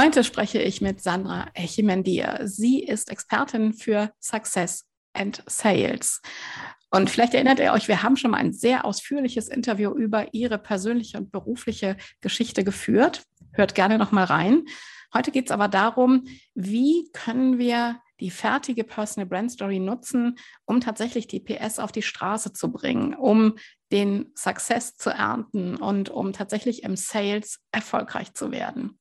Heute spreche ich mit Sandra Echimendier. Sie ist Expertin für Success and Sales. Und vielleicht erinnert ihr euch, wir haben schon mal ein sehr ausführliches Interview über ihre persönliche und berufliche Geschichte geführt. Hört gerne noch mal rein. Heute geht es aber darum, wie können wir die fertige Personal Brand Story nutzen, um tatsächlich die PS auf die Straße zu bringen, um den Success zu ernten und um tatsächlich im Sales erfolgreich zu werden.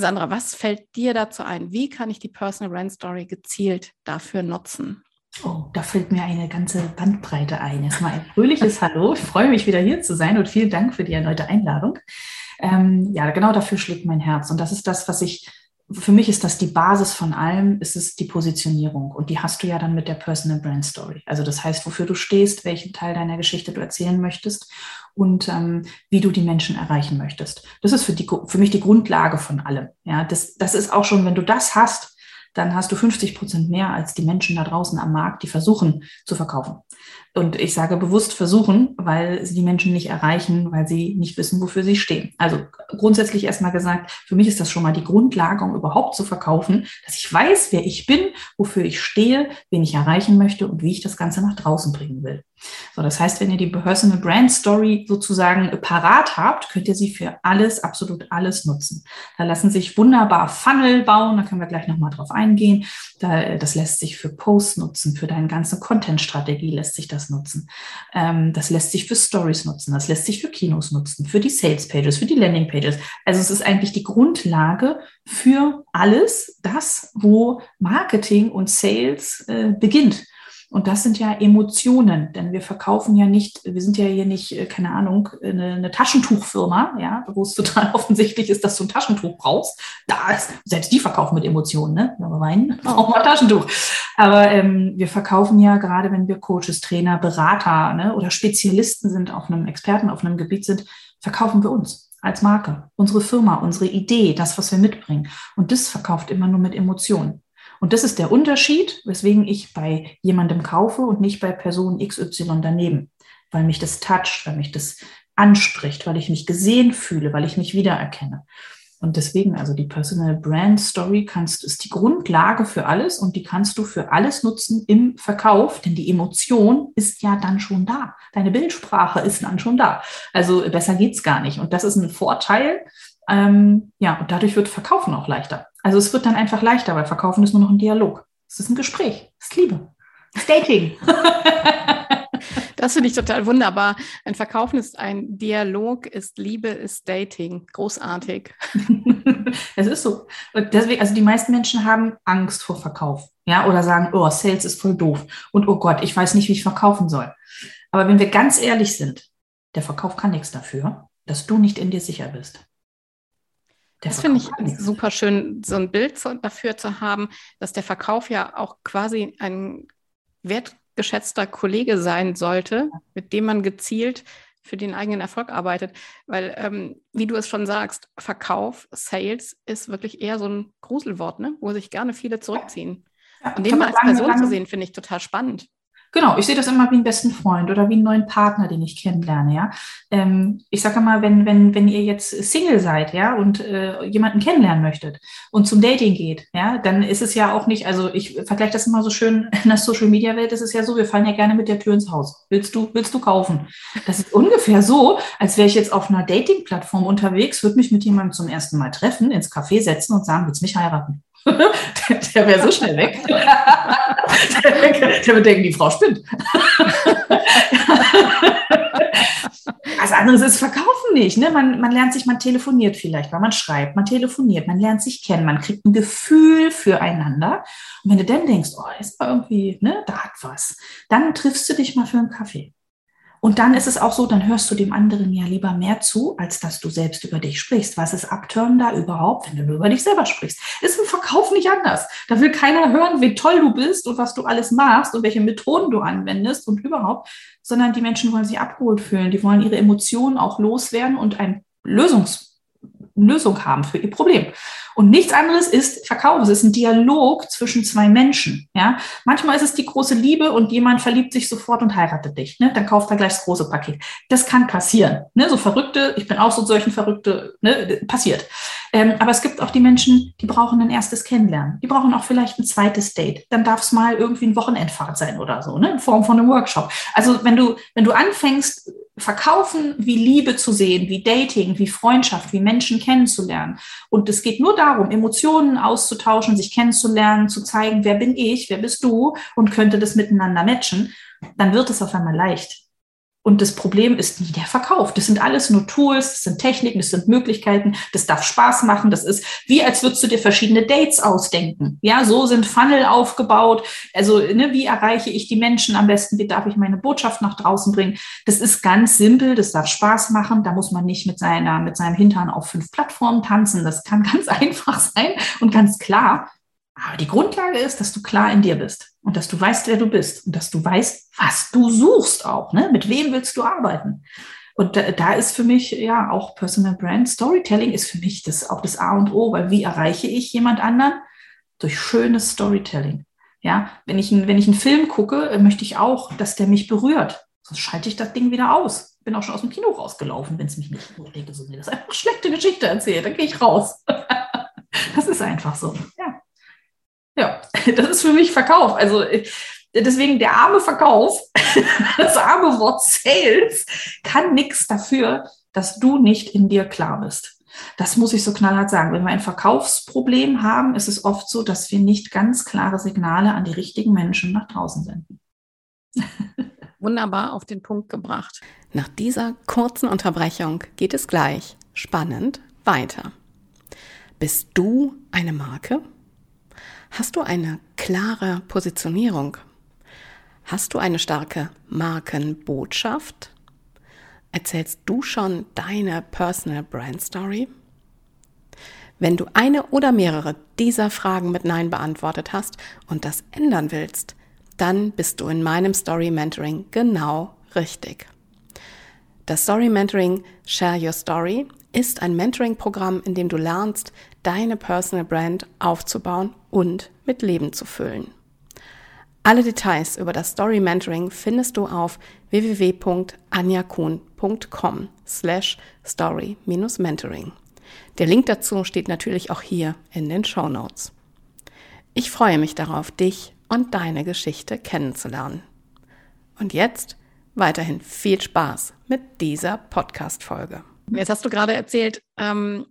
Sandra, was fällt dir dazu ein? Wie kann ich die Personal Brand Story gezielt dafür nutzen? Oh, da fällt mir eine ganze Bandbreite ein. Erstmal ein fröhliches Hallo. Ich freue mich wieder hier zu sein und vielen Dank für die erneute Einladung. Ähm, ja, genau dafür schlägt mein Herz. Und das ist das, was ich für mich ist das die Basis von allem, ist es die Positionierung. Und die hast du ja dann mit der Personal Brand Story. Also das heißt, wofür du stehst, welchen Teil deiner Geschichte du erzählen möchtest und ähm, wie du die Menschen erreichen möchtest. Das ist für, die, für mich die Grundlage von allem. Ja, das, das ist auch schon, wenn du das hast, dann hast du 50 Prozent mehr als die Menschen da draußen am Markt, die versuchen zu verkaufen. Und ich sage bewusst versuchen, weil sie die Menschen nicht erreichen, weil sie nicht wissen, wofür sie stehen. Also grundsätzlich erstmal gesagt, für mich ist das schon mal die Grundlage, um überhaupt zu verkaufen, dass ich weiß, wer ich bin, wofür ich stehe, wen ich erreichen möchte und wie ich das Ganze nach draußen bringen will. So, das heißt, wenn ihr die Personal Brand Story sozusagen parat habt, könnt ihr sie für alles, absolut alles nutzen. Da lassen sich wunderbar Funnel bauen, da können wir gleich nochmal drauf eingehen. Da, das lässt sich für Posts nutzen, für deine ganze Content-Strategie lässt sich das nutzen. Ähm, das lässt sich für Stories nutzen, das lässt sich für Kinos nutzen, für die Sales Pages, für die Landing Pages. Also es ist eigentlich die Grundlage für alles das, wo Marketing und Sales äh, beginnt. Und das sind ja Emotionen, denn wir verkaufen ja nicht, wir sind ja hier nicht, äh, keine Ahnung, eine, eine Taschentuchfirma, ja, wo es total offensichtlich ist, dass du ein Taschentuch brauchst. Da ist, selbst die verkaufen mit Emotionen, ne? Wenn wir weinen, brauchen wir ein Taschentuch. Aber ähm, wir verkaufen ja gerade, wenn wir Coaches, Trainer, Berater ne, oder Spezialisten sind auf einem Experten, auf einem Gebiet sind, verkaufen wir uns als Marke, unsere Firma, unsere Idee, das, was wir mitbringen. Und das verkauft immer nur mit Emotionen. Und das ist der Unterschied, weswegen ich bei jemandem kaufe und nicht bei Person XY daneben, weil mich das toucht, weil mich das anspricht, weil ich mich gesehen fühle, weil ich mich wiedererkenne. Und deswegen, also die Personal Brand Story kannst, ist die Grundlage für alles und die kannst du für alles nutzen im Verkauf, denn die Emotion ist ja dann schon da. Deine Bildsprache ist dann schon da. Also besser geht's gar nicht. Und das ist ein Vorteil. Ähm, ja, und dadurch wird Verkaufen auch leichter. Also es wird dann einfach leichter, weil Verkaufen ist nur noch ein Dialog. Es ist ein Gespräch. Es ist Liebe. Es ist Dating. Das finde ich total wunderbar. Ein Verkaufen ist ein Dialog, ist Liebe, ist Dating. Großartig. Es ist so. Und deswegen, also die meisten Menschen haben Angst vor Verkauf. Ja, oder sagen, oh, Sales ist voll doof. Und oh Gott, ich weiß nicht, wie ich verkaufen soll. Aber wenn wir ganz ehrlich sind, der Verkauf kann nichts dafür, dass du nicht in dir sicher bist. Der das finde ich super schön, so ein Bild zu, dafür zu haben, dass der Verkauf ja auch quasi ein wertgeschätzter Kollege sein sollte, mit dem man gezielt für den eigenen Erfolg arbeitet. Weil, ähm, wie du es schon sagst, Verkauf, Sales ist wirklich eher so ein Gruselwort, ne? wo sich gerne viele zurückziehen. Ja, Und den mal als Person zu sehen, finde ich total spannend. Genau, ich sehe das immer wie einen besten Freund oder wie einen neuen Partner, den ich kennenlerne, ja. Ähm, ich sage mal, wenn, wenn, wenn ihr jetzt Single seid, ja, und äh, jemanden kennenlernen möchtet und zum Dating geht, ja, dann ist es ja auch nicht, also ich vergleiche das immer so schön, in der Social Media Welt ist es ja so, wir fallen ja gerne mit der Tür ins Haus. Willst du, willst du kaufen? Das ist ungefähr so, als wäre ich jetzt auf einer Dating-Plattform unterwegs, würde mich mit jemandem zum ersten Mal treffen, ins Café setzen und sagen, willst du mich heiraten? der, der wäre so schnell weg. der, wird denken, die Frau spinnt. Was anderes ist Verkaufen nicht. Ne? Man, man lernt sich, man telefoniert vielleicht, weil man schreibt, man telefoniert, man lernt sich kennen, man kriegt ein Gefühl füreinander. Und wenn du dann denkst, oh, ist irgendwie, ne, da hat was, dann triffst du dich mal für einen Kaffee. Und dann ist es auch so, dann hörst du dem anderen ja lieber mehr zu, als dass du selbst über dich sprichst. Was ist abtörender überhaupt, wenn du nur über dich selber sprichst? Ist im Verkauf nicht anders. Da will keiner hören, wie toll du bist und was du alles machst und welche Methoden du anwendest und überhaupt, sondern die Menschen wollen sich abgeholt fühlen. Die wollen ihre Emotionen auch loswerden und ein Lösungs Lösung haben für ihr Problem. Und nichts anderes ist Verkauf. Es ist ein Dialog zwischen zwei Menschen. Ja, manchmal ist es die große Liebe und jemand verliebt sich sofort und heiratet dich. Ne? Dann kauft er gleich das große Paket. Das kann passieren. Ne? So Verrückte, ich bin auch so solchen Verrückte, ne? passiert. Ähm, aber es gibt auch die Menschen, die brauchen ein erstes Kennenlernen. Die brauchen auch vielleicht ein zweites Date. Dann darf es mal irgendwie ein Wochenendfahrt sein oder so, ne? in Form von einem Workshop. Also wenn du, wenn du anfängst, Verkaufen wie Liebe zu sehen, wie Dating, wie Freundschaft, wie Menschen kennenzulernen. Und es geht nur darum, Emotionen auszutauschen, sich kennenzulernen, zu zeigen, wer bin ich, wer bist du und könnte das miteinander matchen. Dann wird es auf einmal leicht. Und das Problem ist nie der Verkauf. Das sind alles nur Tools, das sind Techniken, das sind Möglichkeiten, das darf Spaß machen. Das ist wie, als würdest du dir verschiedene Dates ausdenken. Ja, so sind Funnel aufgebaut. Also, ne, wie erreiche ich die Menschen am besten? Wie darf ich meine Botschaft nach draußen bringen? Das ist ganz simpel, das darf Spaß machen. Da muss man nicht mit seiner, mit seinem Hintern auf fünf Plattformen tanzen. Das kann ganz einfach sein und ganz klar. Aber die Grundlage ist, dass du klar in dir bist und dass du weißt, wer du bist und dass du weißt, was du suchst auch. Ne? Mit wem willst du arbeiten? Und da, da, ist für mich ja auch Personal Brand Storytelling ist für mich das auch das A und O, weil wie erreiche ich jemand anderen? Durch schönes Storytelling. Ja, wenn ich, wenn ich einen Film gucke, möchte ich auch, dass der mich berührt. Sonst schalte ich das Ding wieder aus. Bin auch schon aus dem Kino rausgelaufen, wenn es mich nicht denke, so, nee, das einfach schlechte Geschichte erzählt, dann gehe ich raus. das ist einfach so. Ja. Das ist für mich Verkauf. Also deswegen der arme Verkauf, das arme Wort Sales kann nichts dafür, dass du nicht in dir klar bist. Das muss ich so knallhart sagen. Wenn wir ein Verkaufsproblem haben, ist es oft so, dass wir nicht ganz klare Signale an die richtigen Menschen nach draußen senden. Wunderbar auf den Punkt gebracht. Nach dieser kurzen Unterbrechung geht es gleich spannend weiter. Bist du eine Marke? Hast du eine klare Positionierung? Hast du eine starke Markenbotschaft? Erzählst du schon deine Personal Brand Story? Wenn du eine oder mehrere dieser Fragen mit Nein beantwortet hast und das ändern willst, dann bist du in meinem Story Mentoring genau richtig. Das Story Mentoring Share Your Story ist ein Mentoring-Programm, in dem du lernst, deine Personal Brand aufzubauen und mit Leben zu füllen. Alle Details über das Story Mentoring findest du auf www.anjakuhn.com slash story-mentoring. Der Link dazu steht natürlich auch hier in den Show Notes. Ich freue mich darauf, dich und deine Geschichte kennenzulernen. Und jetzt weiterhin viel Spaß mit dieser Podcast-Folge. Jetzt hast du gerade erzählt, ähm,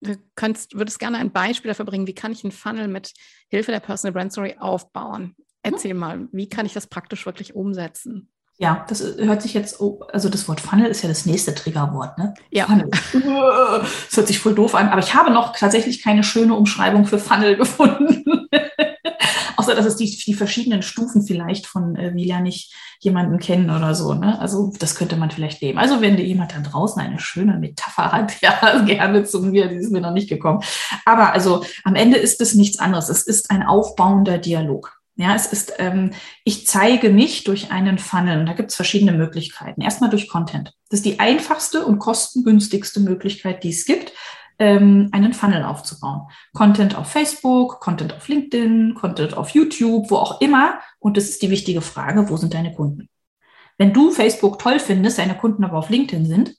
du könntest, würdest gerne ein Beispiel dafür bringen, wie kann ich einen Funnel mit Hilfe der Personal Brand Story aufbauen? Erzähl mal, wie kann ich das praktisch wirklich umsetzen? Ja, das hört sich jetzt, also das Wort Funnel ist ja das nächste Triggerwort, ne? Ja. Funnel. Das hört sich voll doof an, aber ich habe noch tatsächlich keine schöne Umschreibung für Funnel gefunden. Außer, dass es die, die verschiedenen Stufen vielleicht von, äh, wie lerne ich jemanden kennen oder so. Ne? Also das könnte man vielleicht nehmen. Also wenn dir jemand da draußen eine schöne Metapher hat, ja, gerne zu mir, die ist mir noch nicht gekommen. Aber also am Ende ist es nichts anderes. Es ist ein aufbauender Dialog. Ja, es ist, ähm, ich zeige mich durch einen Funnel und da gibt es verschiedene Möglichkeiten. Erstmal durch Content. Das ist die einfachste und kostengünstigste Möglichkeit, die es gibt, ähm, einen Funnel aufzubauen. Content auf Facebook, Content auf LinkedIn, Content auf YouTube, wo auch immer. Und das ist die wichtige Frage, wo sind deine Kunden? Wenn du Facebook toll findest, deine Kunden aber auf LinkedIn sind,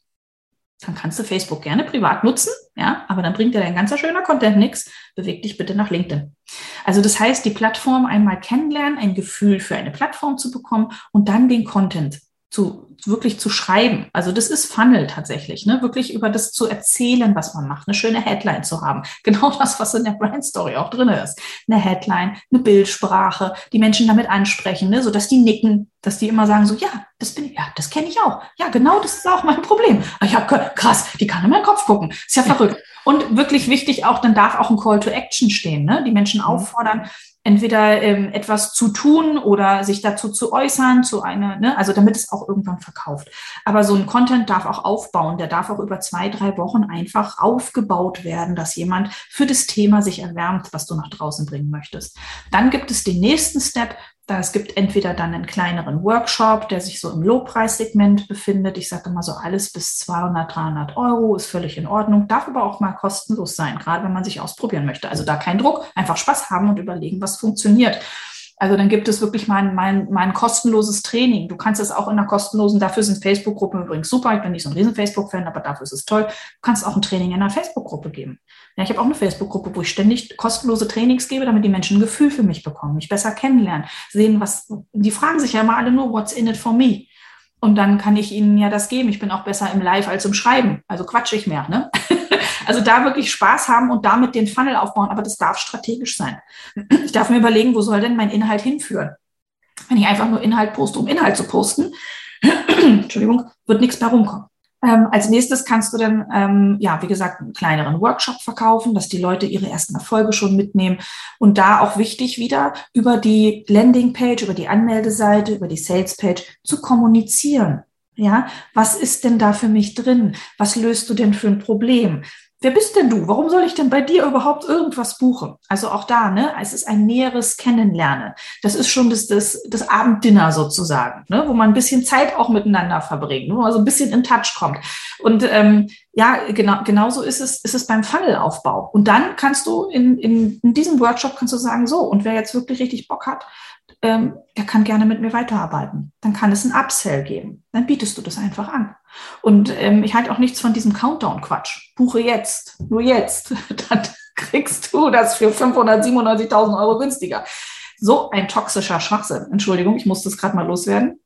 dann kannst du Facebook gerne privat nutzen, ja, aber dann bringt dir dein ganzer schöner Content nichts. Beweg dich bitte nach LinkedIn. Also das heißt, die Plattform einmal kennenlernen, ein Gefühl für eine Plattform zu bekommen und dann den Content zu wirklich zu schreiben. Also das ist Funnel tatsächlich, ne? Wirklich über das zu erzählen, was man macht, eine schöne Headline zu haben. Genau das, was in der Brand Story auch drin ist. Eine Headline, eine Bildsprache, die Menschen damit ansprechen, ne? so dass die nicken, dass die immer sagen so, ja, das bin ich, ja, das kenne ich auch. Ja, genau, das ist auch mein Problem. Ich habe krass, die kann in meinen Kopf gucken. Ist ja verrückt. Und wirklich wichtig auch, dann darf auch ein Call to Action stehen, ne? Die Menschen mhm. auffordern, entweder ähm, etwas zu tun oder sich dazu zu äußern, zu einer, ne, also damit es auch irgendwann verkauft. Aber so ein Content darf auch aufbauen, der darf auch über zwei, drei Wochen einfach aufgebaut werden, dass jemand für das Thema sich erwärmt, was du nach draußen bringen möchtest. Dann gibt es den nächsten Step, es gibt entweder dann einen kleineren Workshop, der sich so im Lowpreissegment befindet. Ich sage immer so, alles bis 200, 300 Euro ist völlig in Ordnung, darf aber auch mal kostenlos sein, gerade wenn man sich ausprobieren möchte. Also da kein Druck, einfach Spaß haben und überlegen, was funktioniert. Also dann gibt es wirklich mein, mein, mein kostenloses Training. Du kannst es auch in einer kostenlosen, dafür sind Facebook-Gruppen übrigens super. Ich bin nicht so ein riesen Facebook-Fan, aber dafür ist es toll. Du kannst auch ein Training in einer Facebook-Gruppe geben. Ja, ich habe auch eine Facebook-Gruppe, wo ich ständig kostenlose Trainings gebe, damit die Menschen ein Gefühl für mich bekommen, mich besser kennenlernen, sehen, was, die fragen sich ja immer alle nur, what's in it for me? Und dann kann ich ihnen ja das geben. Ich bin auch besser im Live als im Schreiben. Also quatsch ich mehr, ne? Also da wirklich Spaß haben und damit den Funnel aufbauen. Aber das darf strategisch sein. Ich darf mir überlegen, wo soll denn mein Inhalt hinführen? Wenn ich einfach nur Inhalt poste, um Inhalt zu posten, Entschuldigung, wird nichts mehr rumkommen. Ähm, als nächstes kannst du dann, ähm, ja, wie gesagt, einen kleineren Workshop verkaufen, dass die Leute ihre ersten Erfolge schon mitnehmen. Und da auch wichtig wieder über die Landingpage, über die Anmeldeseite, über die Salespage zu kommunizieren. Ja, was ist denn da für mich drin? Was löst du denn für ein Problem? Wer bist denn du? Warum soll ich denn bei dir überhaupt irgendwas buchen? Also auch da, ne? Es ist ein näheres Kennenlernen. Das ist schon das, das, das Abenddinner sozusagen, ne? wo man ein bisschen Zeit auch miteinander verbringt, wo man so ein bisschen in Touch kommt. Und ähm, ja, genau, genauso ist es, ist es beim Funnelaufbau. Und dann kannst du in, in, in diesem Workshop kannst du sagen, so, und wer jetzt wirklich richtig Bock hat, ähm, der kann gerne mit mir weiterarbeiten. Dann kann es ein Upsell geben. Dann bietest du das einfach an. Und ähm, ich halte auch nichts von diesem Countdown-Quatsch. Buche jetzt, nur jetzt. Dann kriegst du das für 597.000 Euro günstiger. So ein toxischer Schwachsinn. Entschuldigung, ich muss das gerade mal loswerden.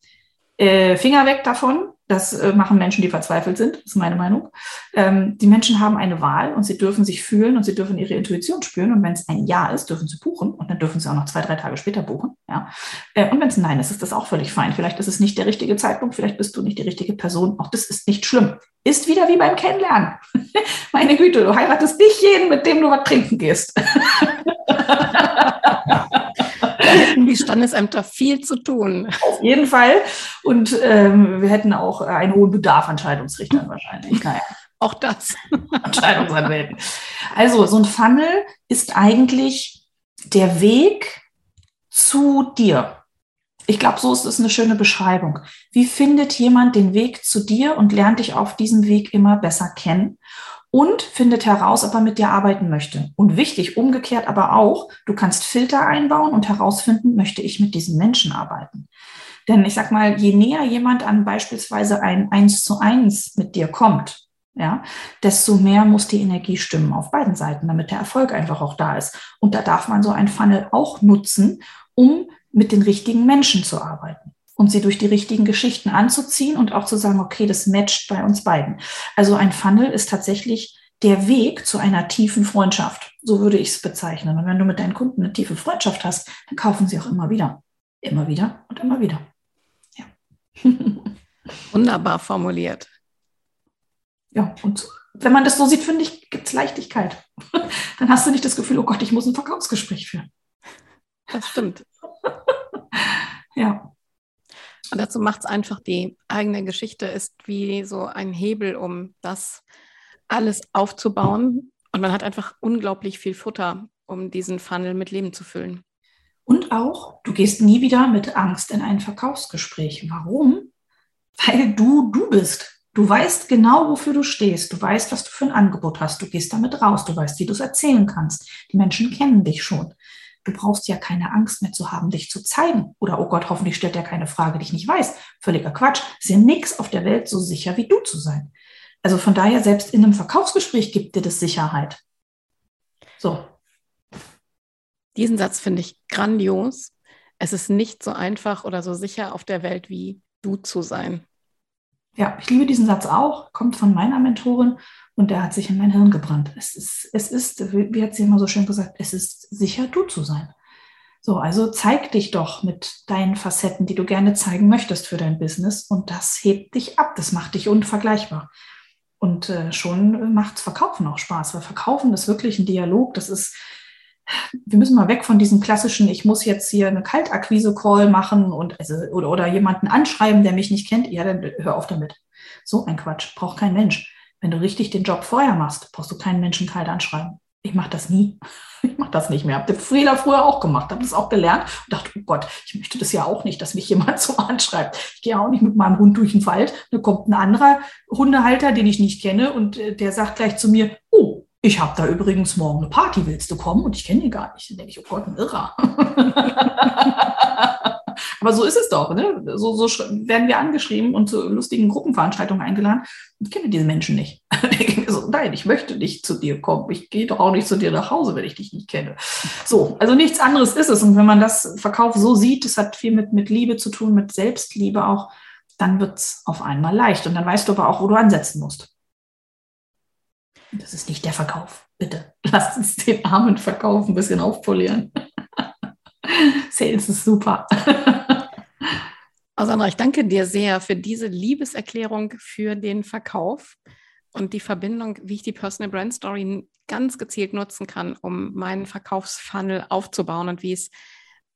Äh, Finger weg davon. Das äh, machen Menschen, die verzweifelt sind, ist meine Meinung. Ähm, die Menschen haben eine Wahl und sie dürfen sich fühlen und sie dürfen ihre Intuition spüren. Und wenn es ein Ja ist, dürfen sie buchen und dann dürfen sie auch noch zwei, drei Tage später buchen. Ja. Äh, und wenn es ein Nein ist, ist das auch völlig fein. Vielleicht ist es nicht der richtige Zeitpunkt, vielleicht bist du nicht die richtige Person. Auch das ist nicht schlimm. Ist wieder wie beim Kennenlernen. Meine Güte, du heiratest nicht jeden, mit dem du was trinken gehst. hätten die Standesämter viel zu tun. Auf jeden Fall. Und ähm, wir hätten auch einen hohen Bedarf an Scheidungsrichtern wahrscheinlich. Naja. Auch das. Entscheidungsanwälten. Also, so ein Funnel ist eigentlich der Weg zu dir. Ich glaube, so ist es eine schöne Beschreibung. Wie findet jemand den Weg zu dir und lernt dich auf diesem Weg immer besser kennen? Und findet heraus, ob er mit dir arbeiten möchte. Und wichtig, umgekehrt aber auch, du kannst Filter einbauen und herausfinden, möchte ich mit diesen Menschen arbeiten. Denn ich sag mal, je näher jemand an beispielsweise ein Eins zu eins mit dir kommt, ja, desto mehr muss die Energie stimmen auf beiden Seiten, damit der Erfolg einfach auch da ist. Und da darf man so ein Funnel auch nutzen, um mit den richtigen Menschen zu arbeiten und sie durch die richtigen Geschichten anzuziehen und auch zu sagen, okay, das matcht bei uns beiden. Also ein Funnel ist tatsächlich der Weg zu einer tiefen Freundschaft. So würde ich es bezeichnen. Und wenn du mit deinen Kunden eine tiefe Freundschaft hast, dann kaufen sie auch immer wieder. Immer wieder und immer wieder. Ja. Wunderbar formuliert. Ja, und wenn man das so sieht, finde ich, gibt es Leichtigkeit. Dann hast du nicht das Gefühl, oh Gott, ich muss ein Verkaufsgespräch führen. Das stimmt. ja. Und dazu macht es einfach die eigene Geschichte, ist wie so ein Hebel, um das alles aufzubauen. Und man hat einfach unglaublich viel Futter, um diesen Funnel mit Leben zu füllen. Und auch, du gehst nie wieder mit Angst in ein Verkaufsgespräch. Warum? Weil du du bist. Du weißt genau, wofür du stehst. Du weißt, was du für ein Angebot hast. Du gehst damit raus. Du weißt, wie du es erzählen kannst. Die Menschen kennen dich schon du brauchst ja keine Angst mehr zu haben, dich zu zeigen. Oder, oh Gott, hoffentlich stellt er keine Frage, die ich nicht weiß. Völliger Quatsch. Ist ja nichts auf der Welt so sicher, wie du zu sein. Also von daher, selbst in einem Verkaufsgespräch gibt dir das Sicherheit. So. Diesen Satz finde ich grandios. Es ist nicht so einfach oder so sicher auf der Welt, wie du zu sein. Ja, ich liebe diesen Satz auch, kommt von meiner Mentorin und der hat sich in mein Hirn gebrannt. Es ist, es ist, wie hat sie immer so schön gesagt, es ist sicher, du zu sein. So, also zeig dich doch mit deinen Facetten, die du gerne zeigen möchtest für dein Business und das hebt dich ab, das macht dich unvergleichbar. Und äh, schon macht Verkaufen auch Spaß, weil Verkaufen ist wirklich ein Dialog, das ist, wir müssen mal weg von diesem klassischen, ich muss jetzt hier eine Kaltakquise-Call machen und also, oder, oder jemanden anschreiben, der mich nicht kennt. Ja, dann hör auf damit. So ein Quatsch, braucht kein Mensch. Wenn du richtig den Job vorher machst, brauchst du keinen Menschen kalt anschreiben. Ich mache das nie. Ich mache das nicht mehr. Habe den Fehler früher auch gemacht, habe das auch gelernt und dachte, oh Gott, ich möchte das ja auch nicht, dass mich jemand so anschreibt. Ich gehe auch nicht mit meinem Hund durch den Wald. Da kommt ein anderer Hundehalter, den ich nicht kenne und äh, der sagt gleich zu mir, oh, ich habe da übrigens morgen eine Party, willst du kommen? Und ich kenne ihn gar nicht. Dann denke ich, oh Gott, ein Irrer. Aber so ist es doch. Ne? So, so werden wir angeschrieben und zu lustigen Gruppenveranstaltungen eingeladen. Ich kenne diese Menschen nicht. Ich so, nein, ich möchte nicht zu dir kommen. Ich gehe doch auch nicht zu dir nach Hause, wenn ich dich nicht kenne. So, also nichts anderes ist es. Und wenn man das Verkauf so sieht, das hat viel mit, mit Liebe zu tun, mit Selbstliebe auch, dann wird es auf einmal leicht. Und dann weißt du aber auch, wo du ansetzen musst. Das ist nicht der Verkauf. Bitte, lasst uns den armen Verkauf ein bisschen aufpolieren. Sales ist super. Oh, Sandra, ich danke dir sehr für diese Liebeserklärung für den Verkauf und die Verbindung, wie ich die Personal Brand Story ganz gezielt nutzen kann, um meinen Verkaufsfunnel aufzubauen und wie es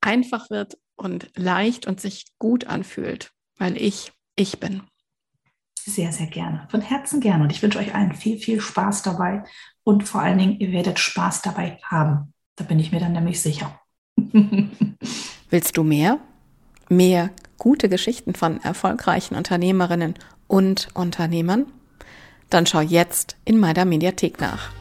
einfach wird und leicht und sich gut anfühlt, weil ich ich bin. Sehr, sehr gerne. Von Herzen gerne. Und ich wünsche euch allen viel, viel Spaß dabei. Und vor allen Dingen, ihr werdet Spaß dabei haben. Da bin ich mir dann nämlich sicher. Willst du mehr? Mehr gute Geschichten von erfolgreichen Unternehmerinnen und Unternehmern? Dann schau jetzt in meiner Mediathek nach.